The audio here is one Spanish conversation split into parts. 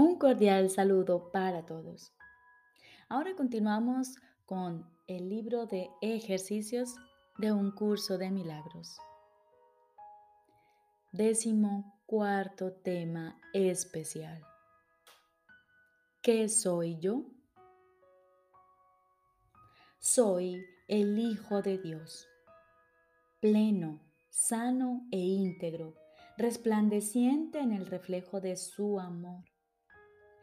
Un cordial saludo para todos. Ahora continuamos con el libro de ejercicios de un curso de milagros. Décimo cuarto tema especial. ¿Qué soy yo? Soy el Hijo de Dios, pleno, sano e íntegro, resplandeciente en el reflejo de su amor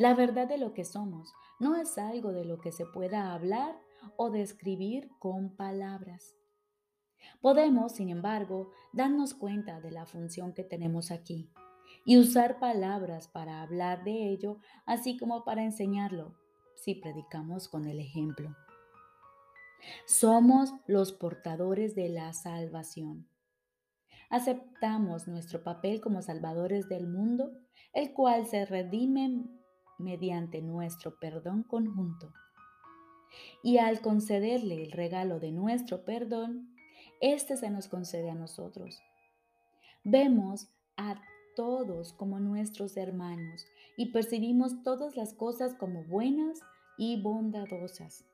La verdad de lo que somos no es algo de lo que se pueda hablar o describir con palabras. Podemos, sin embargo, darnos cuenta de la función que tenemos aquí y usar palabras para hablar de ello, así como para enseñarlo, si predicamos con el ejemplo. Somos los portadores de la salvación. Aceptamos nuestro papel como salvadores del mundo, el cual se redime mediante nuestro perdón conjunto. Y al concederle el regalo de nuestro perdón, éste se nos concede a nosotros. Vemos a todos como nuestros hermanos y percibimos todas las cosas como buenas y bondadosas.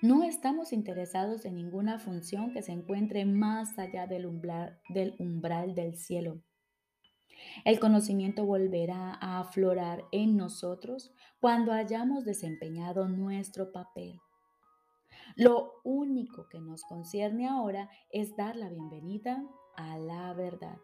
No estamos interesados en ninguna función que se encuentre más allá del umbral del, umbral del cielo. El conocimiento volverá a aflorar en nosotros cuando hayamos desempeñado nuestro papel. Lo único que nos concierne ahora es dar la bienvenida a la verdad.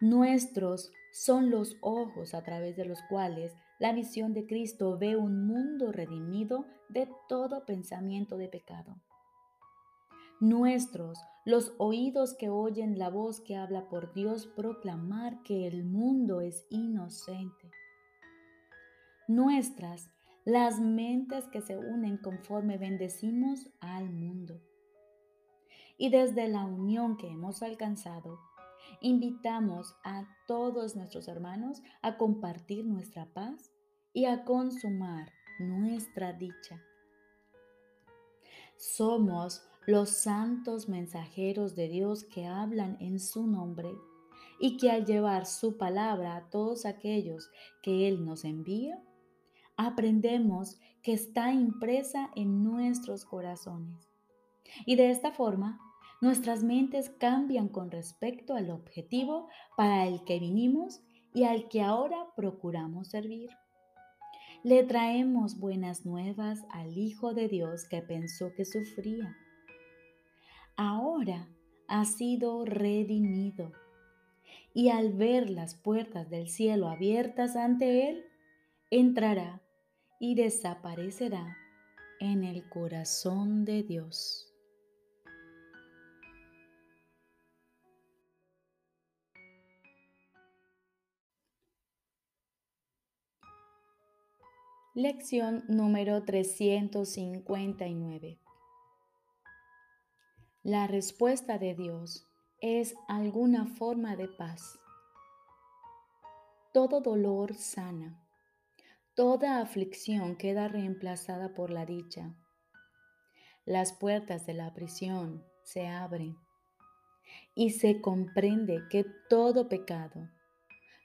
Nuestros son los ojos a través de los cuales la visión de Cristo ve un mundo redimido de todo pensamiento de pecado. Nuestros los oídos que oyen la voz que habla por Dios proclamar que el mundo es inocente. Nuestras, las mentes que se unen conforme bendecimos al mundo. Y desde la unión que hemos alcanzado, invitamos a todos nuestros hermanos a compartir nuestra paz y a consumar nuestra dicha. Somos los santos mensajeros de Dios que hablan en su nombre y que al llevar su palabra a todos aquellos que Él nos envía, aprendemos que está impresa en nuestros corazones. Y de esta forma, nuestras mentes cambian con respecto al objetivo para el que vinimos y al que ahora procuramos servir. Le traemos buenas nuevas al Hijo de Dios que pensó que sufría ahora ha sido redimido. Y al ver las puertas del cielo abiertas ante él, entrará y desaparecerá en el corazón de Dios. Lección número 359. La respuesta de Dios es alguna forma de paz. Todo dolor sana. Toda aflicción queda reemplazada por la dicha. Las puertas de la prisión se abren y se comprende que todo pecado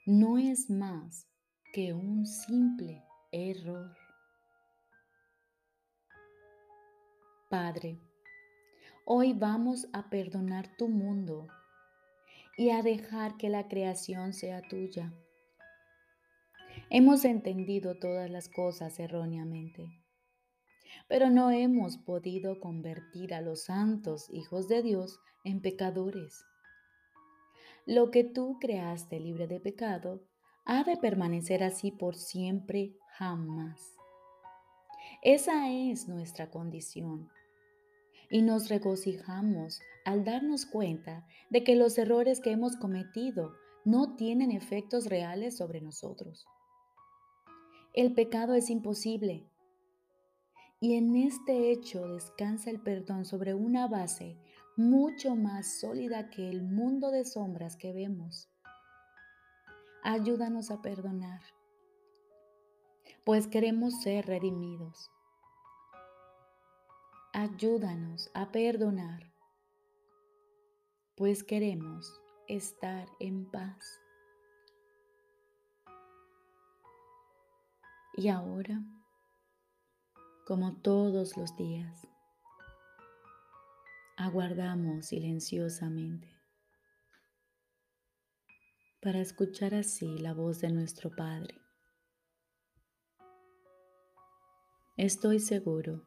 no es más que un simple error. Padre, Hoy vamos a perdonar tu mundo y a dejar que la creación sea tuya. Hemos entendido todas las cosas erróneamente, pero no hemos podido convertir a los santos hijos de Dios en pecadores. Lo que tú creaste libre de pecado ha de permanecer así por siempre jamás. Esa es nuestra condición. Y nos regocijamos al darnos cuenta de que los errores que hemos cometido no tienen efectos reales sobre nosotros. El pecado es imposible. Y en este hecho descansa el perdón sobre una base mucho más sólida que el mundo de sombras que vemos. Ayúdanos a perdonar, pues queremos ser redimidos. Ayúdanos a perdonar, pues queremos estar en paz. Y ahora, como todos los días, aguardamos silenciosamente para escuchar así la voz de nuestro Padre. Estoy seguro